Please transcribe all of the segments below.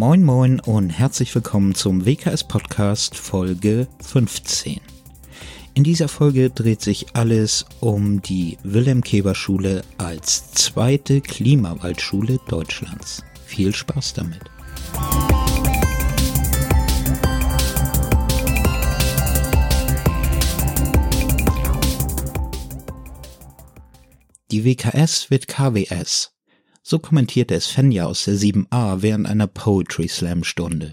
moin und herzlich willkommen zum WKS Podcast Folge 15. In dieser Folge dreht sich alles um die Wilhelm Keber Schule als zweite Klimawaldschule Deutschlands. Viel Spaß damit. Die WKS wird KWS. So kommentierte es Fenja aus der 7a während einer Poetry Slam Stunde.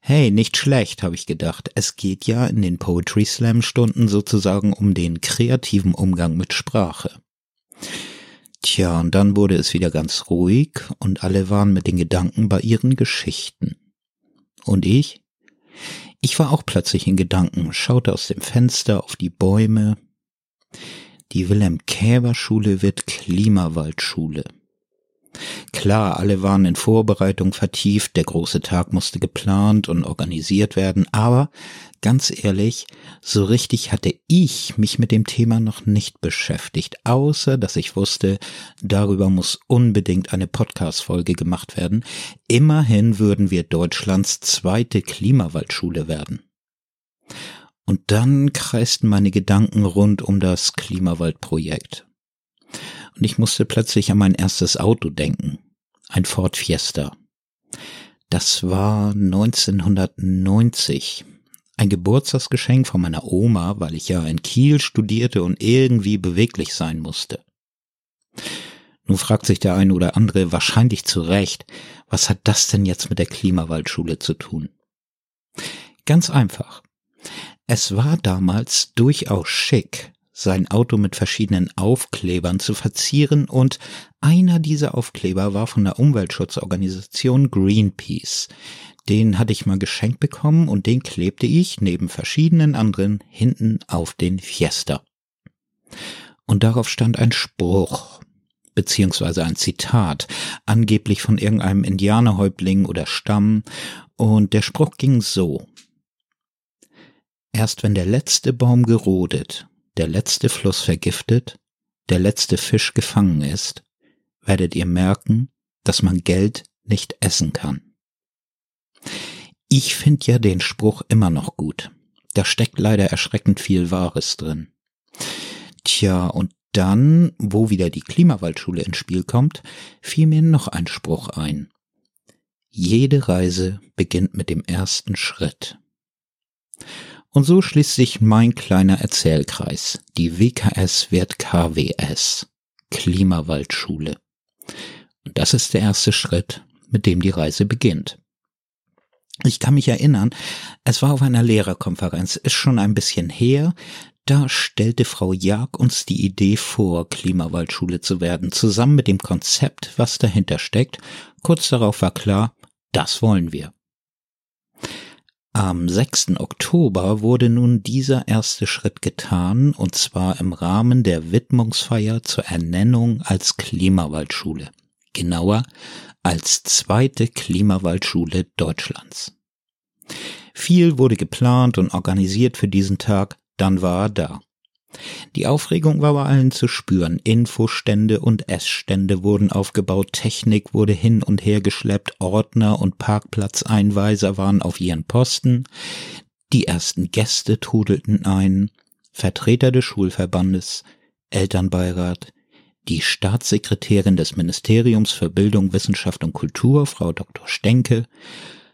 Hey, nicht schlecht, habe ich gedacht. Es geht ja in den Poetry Slam Stunden sozusagen um den kreativen Umgang mit Sprache. Tja, und dann wurde es wieder ganz ruhig und alle waren mit den Gedanken bei ihren Geschichten. Und ich? Ich war auch plötzlich in Gedanken, schaute aus dem Fenster auf die Bäume. Die Wilhelm-Käber-Schule wird Klimawaldschule. Klar, alle waren in Vorbereitung vertieft, der große Tag musste geplant und organisiert werden, aber ganz ehrlich, so richtig hatte ich mich mit dem Thema noch nicht beschäftigt, außer dass ich wusste, darüber muss unbedingt eine Podcast-Folge gemacht werden. Immerhin würden wir Deutschlands zweite Klimawaldschule werden. Und dann kreisten meine Gedanken rund um das Klimawaldprojekt und ich musste plötzlich an mein erstes Auto denken. Ein Ford Fiesta. Das war 1990. Ein Geburtstagsgeschenk von meiner Oma, weil ich ja in Kiel studierte und irgendwie beweglich sein musste. Nun fragt sich der eine oder andere wahrscheinlich zu Recht, was hat das denn jetzt mit der Klimawaldschule zu tun? Ganz einfach. Es war damals durchaus schick, sein Auto mit verschiedenen Aufklebern zu verzieren und einer dieser Aufkleber war von der Umweltschutzorganisation Greenpeace. Den hatte ich mal geschenkt bekommen und den klebte ich neben verschiedenen anderen hinten auf den Fiesta. Und darauf stand ein Spruch, beziehungsweise ein Zitat, angeblich von irgendeinem Indianerhäuptling oder Stamm, und der Spruch ging so. Erst wenn der letzte Baum gerodet der letzte Fluss vergiftet, der letzte Fisch gefangen ist, werdet ihr merken, dass man Geld nicht essen kann. Ich finde ja den Spruch immer noch gut. Da steckt leider erschreckend viel Wahres drin. Tja, und dann, wo wieder die Klimawaldschule ins Spiel kommt, fiel mir noch ein Spruch ein. Jede Reise beginnt mit dem ersten Schritt. Und so schließt sich mein kleiner Erzählkreis. Die WKS wird KWS. Klimawaldschule. Und das ist der erste Schritt, mit dem die Reise beginnt. Ich kann mich erinnern, es war auf einer Lehrerkonferenz, ist schon ein bisschen her, da stellte Frau Jag uns die Idee vor, Klimawaldschule zu werden, zusammen mit dem Konzept, was dahinter steckt. Kurz darauf war klar, das wollen wir. Am 6. Oktober wurde nun dieser erste Schritt getan, und zwar im Rahmen der Widmungsfeier zur Ernennung als Klimawaldschule. Genauer als zweite Klimawaldschule Deutschlands. Viel wurde geplant und organisiert für diesen Tag, dann war er da. Die Aufregung war bei allen zu spüren. Infostände und Essstände wurden aufgebaut, Technik wurde hin und her geschleppt, Ordner und Parkplatzeinweiser waren auf ihren Posten, die ersten Gäste trudelten ein, Vertreter des Schulverbandes, Elternbeirat, die Staatssekretärin des Ministeriums für Bildung, Wissenschaft und Kultur, Frau Dr. Stenke,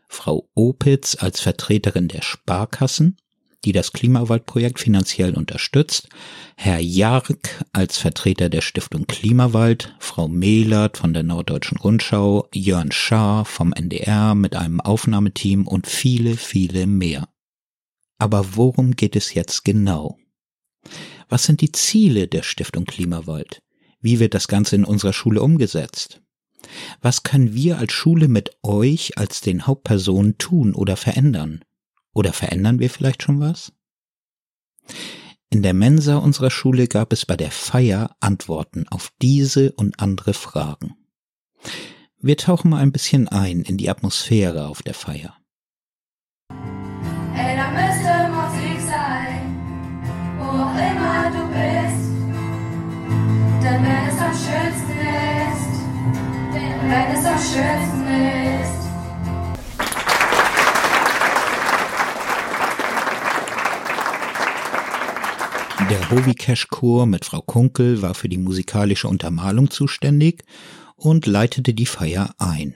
Frau Opitz als Vertreterin der Sparkassen, die das Klimawaldprojekt finanziell unterstützt, Herr Jark als Vertreter der Stiftung Klimawald, Frau Mehlert von der Norddeutschen Rundschau, Jörn Schaar vom NDR mit einem Aufnahmeteam und viele, viele mehr. Aber worum geht es jetzt genau? Was sind die Ziele der Stiftung Klimawald? Wie wird das Ganze in unserer Schule umgesetzt? Was können wir als Schule mit euch als den Hauptpersonen tun oder verändern? Oder verändern wir vielleicht schon was? In der Mensa unserer Schule gab es bei der Feier Antworten auf diese und andere Fragen. Wir tauchen mal ein bisschen ein in die Atmosphäre auf der Feier. Ey, da müsste Musik sein, wo auch immer du bist. Denn wenn es am schönsten ist, wenn es am schönsten Der Hovikesh-Chor mit Frau Kunkel war für die musikalische Untermalung zuständig und leitete die Feier ein.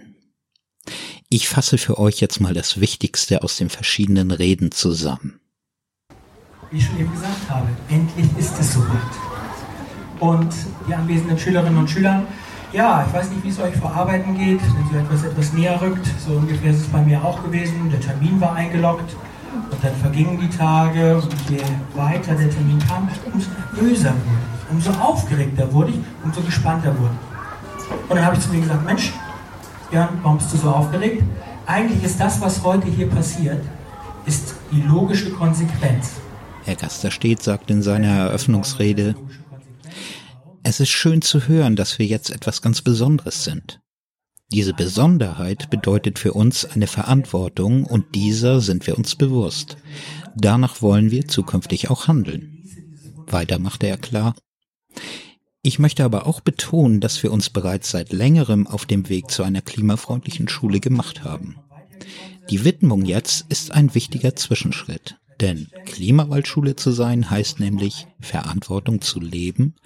Ich fasse für euch jetzt mal das Wichtigste aus den verschiedenen Reden zusammen. Wie ich schon eben gesagt habe, endlich ist es soweit. Und die anwesenden Schülerinnen und Schüler, ja, ich weiß nicht, wie es euch vor Arbeiten geht, wenn so etwas etwas näher rückt. So ungefähr ist es bei mir auch gewesen. Der Termin war eingeloggt und dann vergingen die Tage und je weiter der Termin kam, umso nervöser wurde ich, umso aufgeregter wurde ich, umso gespannter wurde ich. Und dann habe ich zu mir gesagt, Mensch, Björn, warum bist du so aufgeregt? Eigentlich ist das, was heute hier passiert, ist die logische Konsequenz. Herr Gasterstedt sagt in seiner Eröffnungsrede, es ist schön zu hören, dass wir jetzt etwas ganz Besonderes sind. Diese Besonderheit bedeutet für uns eine Verantwortung und dieser sind wir uns bewusst. Danach wollen wir zukünftig auch handeln. Weiter machte er klar. Ich möchte aber auch betonen, dass wir uns bereits seit längerem auf dem Weg zu einer klimafreundlichen Schule gemacht haben. Die Widmung jetzt ist ein wichtiger Zwischenschritt. Denn Klimawaldschule zu sein heißt nämlich Verantwortung zu leben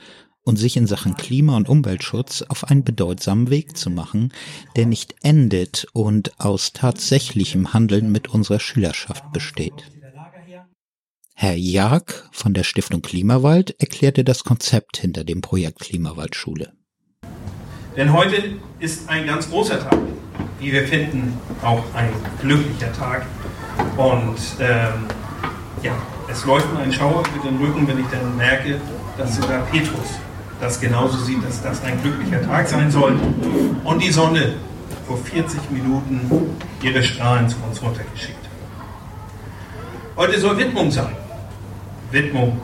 und sich in Sachen Klima- und Umweltschutz auf einen bedeutsamen Weg zu machen, der nicht endet und aus tatsächlichem Handeln mit unserer Schülerschaft besteht. Herr Jag von der Stiftung Klimawald erklärte das Konzept hinter dem Projekt Klimawaldschule. Denn heute ist ein ganz großer Tag, wie wir finden, auch ein glücklicher Tag. Und ähm, ja, es läuft mir ein Schauer mit dem Rücken, wenn ich dann merke, dass sogar Petrus das genauso sieht, dass das ein glücklicher Tag sein soll. Und die Sonne vor 40 Minuten ihre Strahlen zu uns runtergeschickt hat. Heute soll Widmung sein. Widmung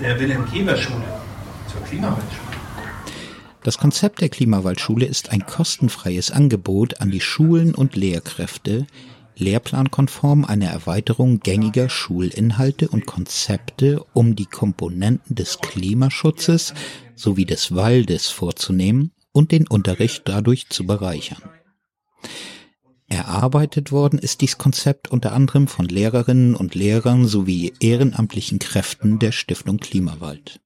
der Wilhelm-Keber-Schule zur Klimawaldschule. Das Konzept der Klimawaldschule ist ein kostenfreies Angebot an die Schulen und Lehrkräfte, lehrplankonform eine Erweiterung gängiger Schulinhalte und Konzepte, um die Komponenten des Klimaschutzes sowie des Waldes vorzunehmen und den Unterricht dadurch zu bereichern. Erarbeitet worden ist dies Konzept unter anderem von Lehrerinnen und Lehrern sowie ehrenamtlichen Kräften der Stiftung Klimawald.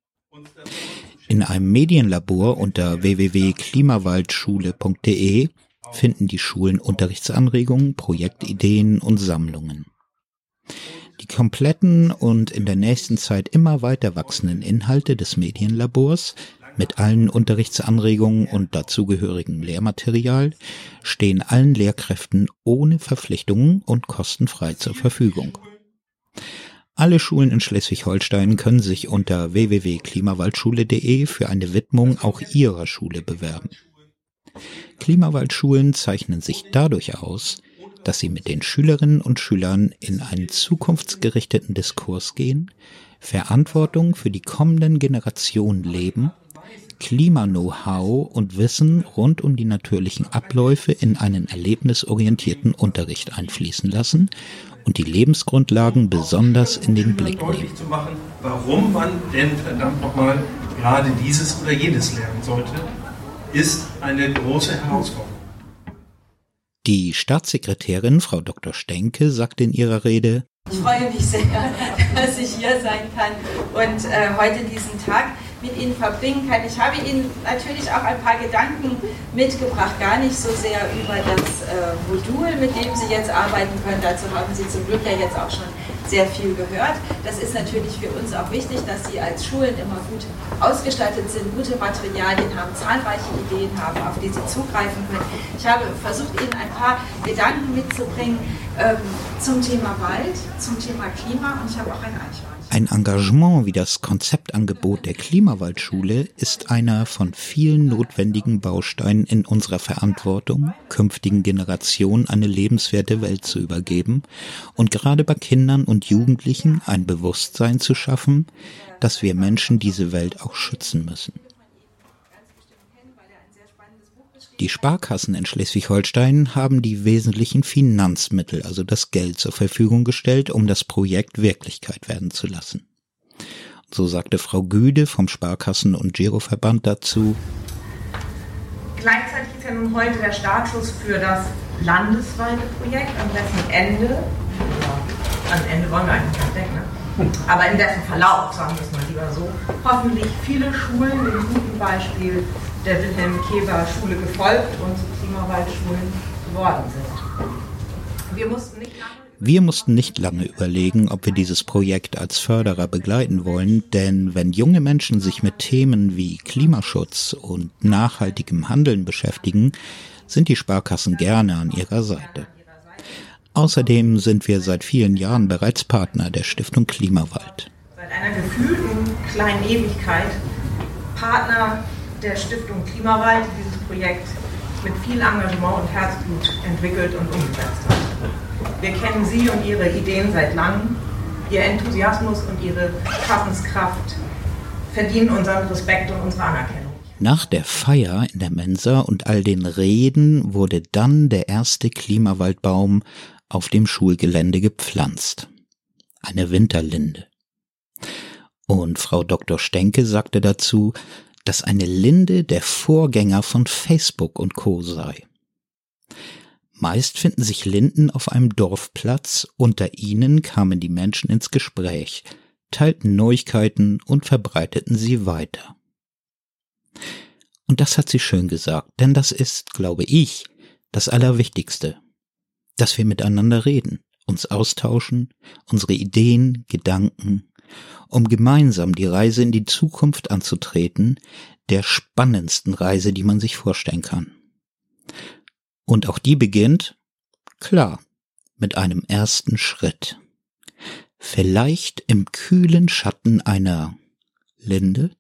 In einem Medienlabor unter www.klimawaldschule.de finden die Schulen Unterrichtsanregungen, Projektideen und Sammlungen. Die kompletten und in der nächsten Zeit immer weiter wachsenden Inhalte des Medienlabors mit allen Unterrichtsanregungen und dazugehörigem Lehrmaterial stehen allen Lehrkräften ohne Verpflichtungen und kostenfrei zur Verfügung. Alle Schulen in Schleswig-Holstein können sich unter www.klimawaldschule.de für eine Widmung auch ihrer Schule bewerben. Klimawaldschulen zeichnen sich dadurch aus, dass sie mit den Schülerinnen und Schülern in einen zukunftsgerichteten Diskurs gehen, Verantwortung für die kommenden Generationen leben, Klima-Know-how und Wissen rund um die natürlichen Abläufe in einen erlebnisorientierten Unterricht einfließen lassen und die Lebensgrundlagen besonders in den Blick nehmen. Zu machen, warum man denn verdammt nochmal gerade dieses oder jenes lernen sollte, ist eine große Herausforderung. Die Staatssekretärin Frau Dr. Stenke sagte in ihrer Rede, ich freue mich sehr, dass ich hier sein kann und äh, heute diesen Tag mit Ihnen verbringen kann. Ich habe Ihnen natürlich auch ein paar Gedanken mitgebracht, gar nicht so sehr über das äh, Modul, mit dem Sie jetzt arbeiten können. Dazu haben Sie zum Glück ja jetzt auch schon sehr viel gehört. Das ist natürlich für uns auch wichtig, dass Sie als Schulen immer gut ausgestattet sind, gute Materialien haben, zahlreiche Ideen haben, auf die Sie zugreifen können. Ich habe versucht, Ihnen ein paar Gedanken mitzubringen ähm, zum Thema Wald, zum Thema Klima und ich habe auch eine Eichhörnchen. Ein Engagement wie das Konzeptangebot der Klimawaldschule ist einer von vielen notwendigen Bausteinen in unserer Verantwortung, künftigen Generationen eine lebenswerte Welt zu übergeben und gerade bei Kindern und Jugendlichen ein Bewusstsein zu schaffen, dass wir Menschen diese Welt auch schützen müssen. Die Sparkassen in Schleswig-Holstein haben die wesentlichen Finanzmittel, also das Geld zur Verfügung gestellt, um das Projekt Wirklichkeit werden zu lassen. So sagte Frau Güde vom Sparkassen- und Giroverband dazu. Gleichzeitig ist ja nun heute der Startschuss für das landesweite Projekt, an dessen Ende, ja, an Ende wollen wir eigentlich nicht denken, ne? aber in dessen Verlauf, sagen wir es mal lieber so, hoffentlich viele Schulen dem guten Beispiel der Wilhelm Keber Schule gefolgt und zu Klimawaldschulen geworden sind. Wir mussten nicht lange Wir mussten nicht lange überlegen, ob wir dieses Projekt als Förderer begleiten wollen, denn wenn junge Menschen sich mit Themen wie Klimaschutz und nachhaltigem Handeln beschäftigen, sind die Sparkassen gerne an ihrer Seite. Außerdem sind wir seit vielen Jahren bereits Partner der Stiftung Klimawald. seit einer gefühlten kleinen Ewigkeit Partner der Stiftung Klimawald, die dieses Projekt mit viel Engagement und Herzblut entwickelt und umgesetzt hat. Wir kennen Sie und Ihre Ideen seit langem. Ihr Enthusiasmus und Ihre Schaffenskraft verdienen unseren Respekt und unsere Anerkennung. Nach der Feier in der Mensa und all den Reden wurde dann der erste Klimawaldbaum auf dem Schulgelände gepflanzt. Eine Winterlinde. Und Frau Dr. Stenke sagte dazu, dass eine Linde der Vorgänger von Facebook und Co. sei. Meist finden sich Linden auf einem Dorfplatz, unter ihnen kamen die Menschen ins Gespräch, teilten Neuigkeiten und verbreiteten sie weiter. Und das hat sie schön gesagt, denn das ist, glaube ich, das Allerwichtigste, dass wir miteinander reden, uns austauschen, unsere Ideen, Gedanken, um gemeinsam die Reise in die Zukunft anzutreten, der spannendsten Reise, die man sich vorstellen kann. Und auch die beginnt, klar, mit einem ersten Schritt. Vielleicht im kühlen Schatten einer Linde,